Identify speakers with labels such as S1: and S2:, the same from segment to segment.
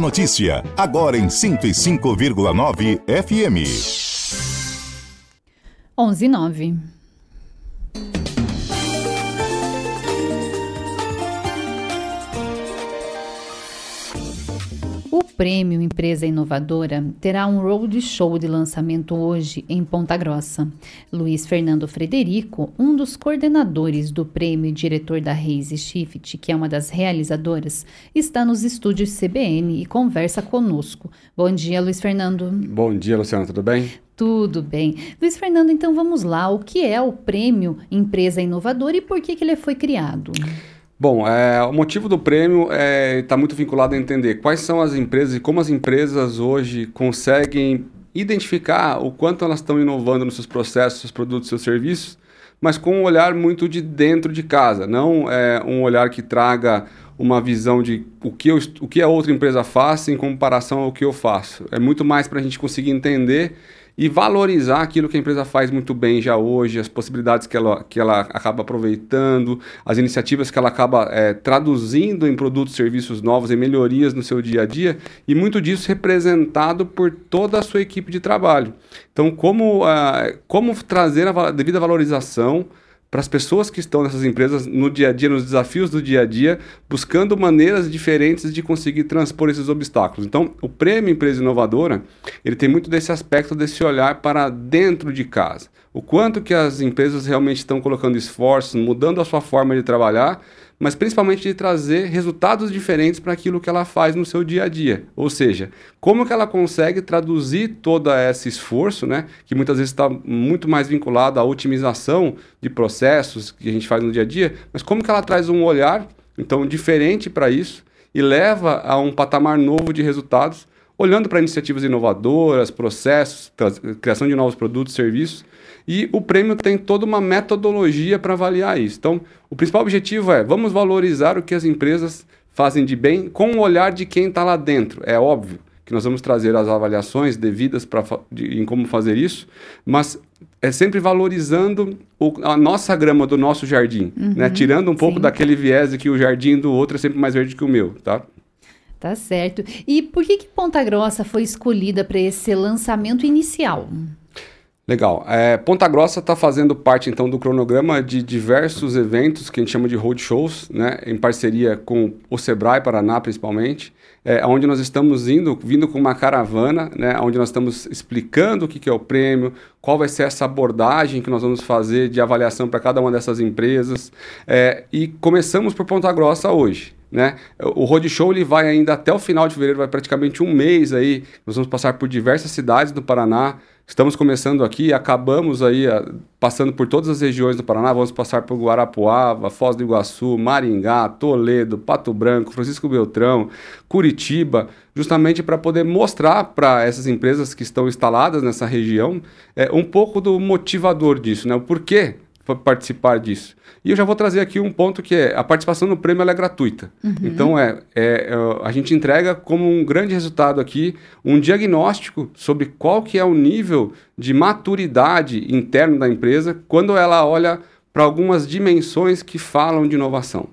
S1: Notícia, agora em 105,9 FM.
S2: 11 9. Prêmio Empresa Inovadora terá um roadshow de lançamento hoje em Ponta Grossa. Luiz Fernando Frederico, um dos coordenadores do prêmio e diretor da Raise Shift, que é uma das realizadoras, está nos estúdios CBN e conversa conosco. Bom dia, Luiz Fernando.
S3: Bom dia, Luciana, tudo bem?
S2: Tudo bem. Luiz Fernando, então vamos lá. O que é o prêmio Empresa Inovadora e por que, que ele foi criado?
S3: Bom, é, o motivo do prêmio está é, tá muito vinculado a entender quais são as empresas e como as empresas hoje conseguem identificar o quanto elas estão inovando nos seus processos, seus produtos, seus serviços, mas com um olhar muito de dentro de casa, não é, um olhar que traga uma visão de o que, eu, o que a outra empresa faz em comparação ao que eu faço. É muito mais para a gente conseguir entender e valorizar aquilo que a empresa faz muito bem já hoje, as possibilidades que ela, que ela acaba aproveitando, as iniciativas que ela acaba é, traduzindo em produtos e serviços novos, em melhorias no seu dia a dia, e muito disso representado por toda a sua equipe de trabalho. Então, como, uh, como trazer a devida valorização para as pessoas que estão nessas empresas no dia a dia, nos desafios do dia a dia, buscando maneiras diferentes de conseguir transpor esses obstáculos. Então, o prêmio Empresa Inovadora, ele tem muito desse aspecto, desse olhar para dentro de casa. O quanto que as empresas realmente estão colocando esforços, mudando a sua forma de trabalhar, mas principalmente de trazer resultados diferentes para aquilo que ela faz no seu dia a dia. Ou seja, como que ela consegue traduzir todo esse esforço, né, que muitas vezes está muito mais vinculado à otimização de processos que a gente faz no dia a dia, mas como que ela traz um olhar, então, diferente para isso e leva a um patamar novo de resultados, olhando para iniciativas inovadoras, processos, criação de novos produtos, serviços, e o prêmio tem toda uma metodologia para avaliar isso. Então, o principal objetivo é vamos valorizar o que as empresas fazem de bem com o olhar de quem está lá dentro. É óbvio que nós vamos trazer as avaliações devidas pra, de, em como fazer isso, mas é sempre valorizando o, a nossa grama do nosso jardim, uhum, né? tirando um pouco sim. daquele viés de que o jardim do outro é sempre mais verde que o meu, tá?
S2: Tá certo. E por que, que Ponta Grossa foi escolhida para esse lançamento inicial?
S3: Legal. É, Ponta Grossa está fazendo parte então do cronograma de diversos eventos que a gente chama de roadshows, né, em parceria com o Sebrae Paraná principalmente, é, onde nós estamos indo, vindo com uma caravana, né, onde nós estamos explicando o que, que é o prêmio, qual vai ser essa abordagem que nós vamos fazer de avaliação para cada uma dessas empresas, é, e começamos por Ponta Grossa hoje. Né? O Roadshow ele vai ainda até o final de fevereiro, vai praticamente um mês aí. Nós vamos passar por diversas cidades do Paraná. Estamos começando aqui, acabamos aí a, passando por todas as regiões do Paraná. Vamos passar por Guarapuava, Foz do Iguaçu, Maringá, Toledo, Pato Branco, Francisco Beltrão, Curitiba, justamente para poder mostrar para essas empresas que estão instaladas nessa região é, um pouco do motivador disso, né? O porquê participar disso. E eu já vou trazer aqui um ponto que é a participação no prêmio é gratuita. Uhum. Então é, é, é, a gente entrega como um grande resultado aqui um diagnóstico sobre qual que é o nível de maturidade interno da empresa quando ela olha para algumas dimensões que falam de inovação.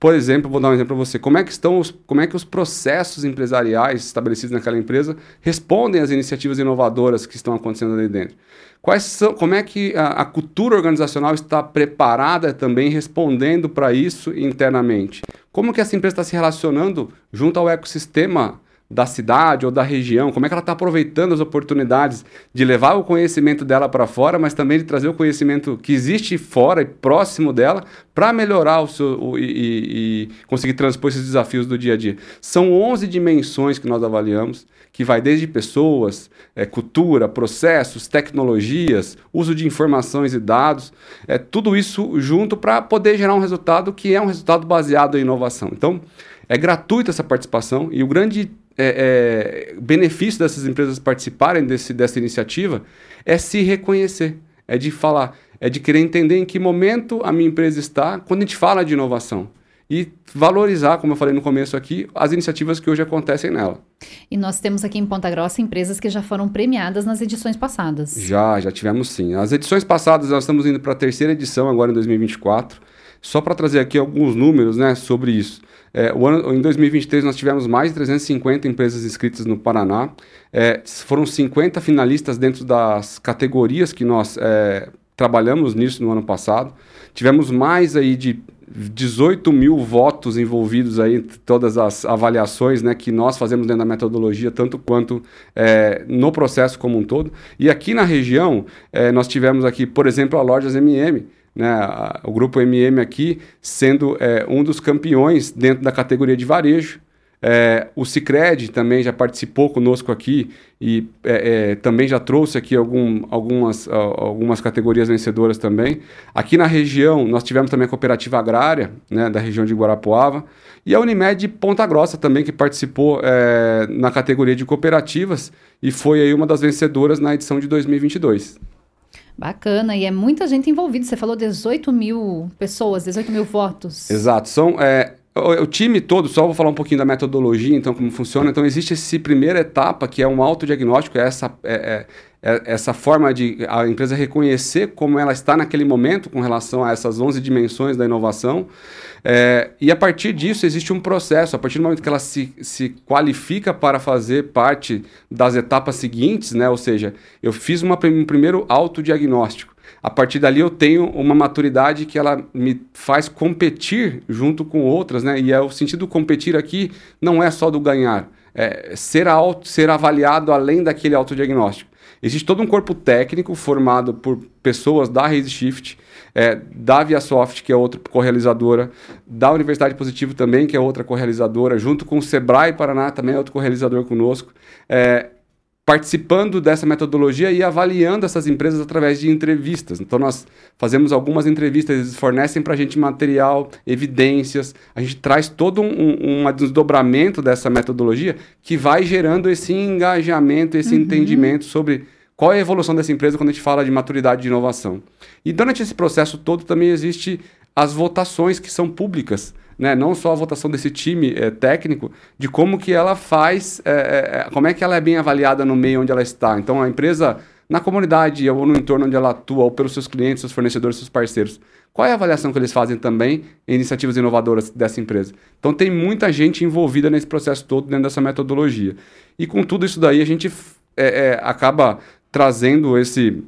S3: Por exemplo, vou dar um exemplo para você. Como é que estão os, como é que os processos empresariais estabelecidos naquela empresa respondem às iniciativas inovadoras que estão acontecendo ali dentro? Quais são, como é que a, a cultura organizacional está preparada também respondendo para isso internamente? Como que essa empresa está se relacionando junto ao ecossistema da cidade ou da região, como é que ela está aproveitando as oportunidades de levar o conhecimento dela para fora, mas também de trazer o conhecimento que existe fora e próximo dela para melhorar o seu o, e, e, conseguir transpor esses desafios do dia a dia. São 11 dimensões que nós avaliamos, que vai desde pessoas, é, cultura, processos, tecnologias, uso de informações e dados, é tudo isso junto para poder gerar um resultado que é um resultado baseado em inovação. Então, é gratuita essa participação e o grande é, é, benefício dessas empresas participarem desse, dessa iniciativa é se reconhecer, é de falar, é de querer entender em que momento a minha empresa está quando a gente fala de inovação. E valorizar, como eu falei no começo aqui, as iniciativas que hoje acontecem nela.
S2: E nós temos aqui em Ponta Grossa empresas que já foram premiadas nas edições passadas.
S3: Já, já tivemos sim. As edições passadas, nós estamos indo para a terceira edição agora em 2024. Só para trazer aqui alguns números né, sobre isso. É, ano, em 2023 nós tivemos mais de 350 empresas inscritas no Paraná. É, foram 50 finalistas dentro das categorias que nós é, trabalhamos nisso no ano passado. Tivemos mais aí de 18 mil votos envolvidos aí, todas as avaliações né, que nós fazemos dentro da metodologia, tanto quanto é, no processo como um todo. E aqui na região, é, nós tivemos aqui, por exemplo, a Lojas MM, né, o grupo MM aqui sendo é, um dos campeões dentro da categoria de varejo. É, o Cicred também já participou conosco aqui e é, é, também já trouxe aqui algum, algumas, algumas categorias vencedoras também. Aqui na região, nós tivemos também a Cooperativa Agrária, né, da região de Guarapuava, e a Unimed Ponta Grossa também, que participou é, na categoria de cooperativas e foi aí uma das vencedoras na edição de 2022.
S2: Bacana, e é muita gente envolvida. Você falou 18 mil pessoas, 18 mil votos.
S3: Exato. São, é, o, o, time todo, só vou falar um pouquinho da metodologia, então, como funciona. Então, existe essa primeira etapa, que é um autodiagnóstico, é essa, é, é, é, essa forma de a empresa reconhecer como ela está naquele momento com relação a essas 11 dimensões da inovação. É, e a partir disso, existe um processo. A partir do momento que ela se, se qualifica para fazer parte das etapas seguintes, né? ou seja, eu fiz uma, um primeiro autodiagnóstico a partir dali eu tenho uma maturidade que ela me faz competir junto com outras, né? E é o sentido competir aqui não é só do ganhar, é ser, auto, ser avaliado além daquele autodiagnóstico. Existe todo um corpo técnico formado por pessoas da Raise Shift, é, da ViaSoft, que é outra correalizadora, da Universidade Positivo também, que é outra correalizadora, junto com o Sebrae Paraná, também é outro correalizador conosco. É, participando dessa metodologia e avaliando essas empresas através de entrevistas. Então, nós fazemos algumas entrevistas, eles fornecem para a gente material, evidências, a gente traz todo um, um, desdobramento dessa metodologia que vai gerando esse engajamento, esse uhum. entendimento sobre qual é a evolução dessa empresa quando a gente fala de maturidade de inovação. E durante esse processo todo também existe as votações que são públicas né, não só a votação desse time é, técnico, de como que ela faz, é, é, como é que ela é bem avaliada no meio onde ela está. Então, a empresa, na comunidade ou no entorno onde ela atua, ou pelos seus clientes, seus fornecedores, seus parceiros, qual é a avaliação que eles fazem também em iniciativas inovadoras dessa empresa? Então, tem muita gente envolvida nesse processo todo dentro dessa metodologia. E com tudo isso daí, a gente acaba trazendo esse,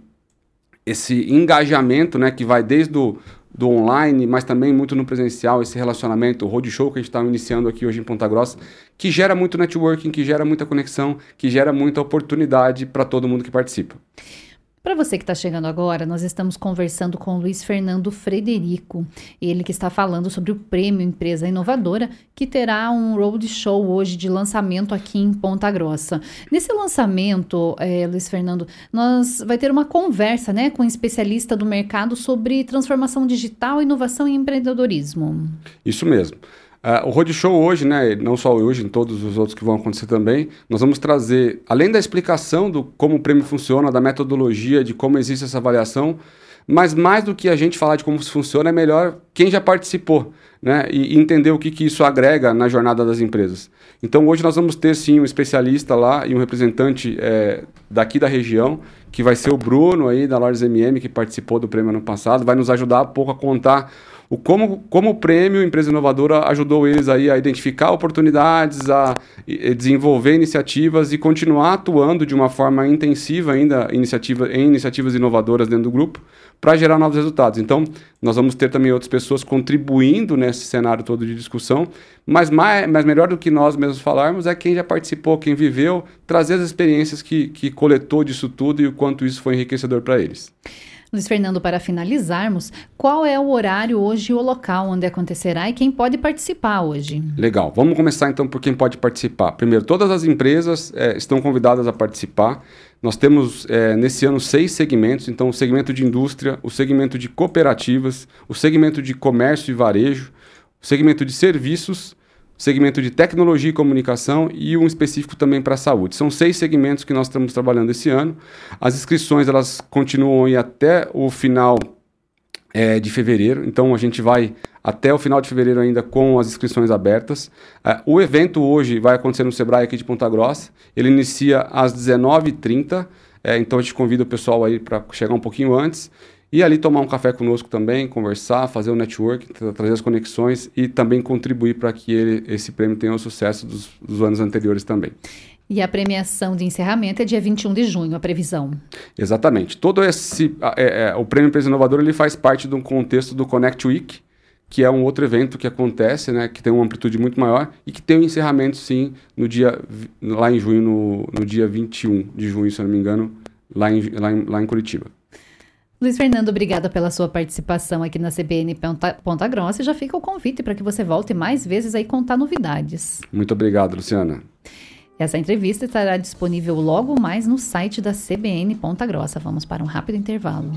S3: esse engajamento, né, que vai desde o do online, mas também muito no presencial, esse relacionamento, o roadshow que a gente está iniciando aqui hoje em Ponta Grossa, que gera muito networking, que gera muita conexão, que gera muita oportunidade para todo mundo que participa.
S2: Para você que está chegando agora, nós estamos conversando com Luiz Fernando Frederico, ele que está falando sobre o Prêmio Empresa Inovadora, que terá um roadshow hoje de lançamento aqui em Ponta Grossa. Nesse lançamento, é, Luiz Fernando, nós vai ter uma conversa né, com um especialista do mercado sobre transformação digital, inovação e empreendedorismo.
S3: Isso mesmo. Uh, o Roadshow hoje, né, não só hoje, em todos os outros que vão acontecer também, nós vamos trazer, além da explicação do como o prêmio funciona, da metodologia, de como existe essa avaliação, mas mais do que a gente falar de como funciona, é melhor quem já participou, né, e entender o que, que isso agrega na jornada das empresas. Então hoje nós vamos ter sim um especialista lá e um representante é, daqui da região, que vai ser o Bruno aí da Lojas MM, que participou do prêmio ano passado, vai nos ajudar um pouco a contar o como, como o prêmio Empresa Inovadora ajudou eles aí a identificar oportunidades, a, desenvolver iniciativas e continuar atuando de uma forma intensiva ainda iniciativa, em iniciativas inovadoras dentro do grupo para gerar novos resultados. Então, nós vamos ter também outras pessoas contribuindo nesse cenário todo de discussão, mas, mais, mas melhor do que nós mesmos falarmos é quem já participou, quem viveu, trazer as experiências que, que coletou disso tudo e o quanto isso foi enriquecedor para eles.
S2: Luiz Fernando, para finalizarmos, qual é o horário hoje e o local onde acontecerá e quem pode participar hoje?
S3: Legal, vamos começar então por quem pode participar. Primeiro, todas as empresas é, estão convidadas a participar. Nós temos é, nesse ano seis segmentos, então o segmento de indústria, o segmento de cooperativas, o segmento de comércio e varejo, o segmento de serviços, segmento de tecnologia e comunicação e um específico também para a saúde. São seis segmentos que nós estamos trabalhando esse ano. As inscrições elas continuam aí até o final é, de fevereiro, então a gente vai até o final de fevereiro ainda com as inscrições abertas. Uh, o evento hoje vai acontecer no Sebrae aqui de Ponta Grossa, ele inicia às 19h30, é, então a gente convida o pessoal aí para chegar um pouquinho antes. E ali tomar um café conosco também, conversar, fazer o um network, trazer as conexões e também contribuir para que ele, esse prêmio tenha o sucesso dos, dos anos anteriores também.
S2: E a premiação de encerramento é dia 21 de junho, a previsão.
S3: Exatamente. Todo esse. É, é, o Prêmio Empresa Inovadora ele faz parte de um contexto do Connect Week, que é um outro evento que acontece, né, que tem uma amplitude muito maior e que tem o um encerramento, sim, no dia, lá em junho, no, no dia 21 de junho, se eu não me engano, lá em, lá em, lá em Curitiba.
S2: Luiz Fernando, obrigada pela sua participação aqui na CBN Ponta, Ponta Grossa e já fica o convite para que você volte mais vezes aí contar novidades.
S3: Muito obrigado, Luciana.
S2: Essa entrevista estará disponível logo mais no site da CBN Ponta Grossa. Vamos para um rápido intervalo.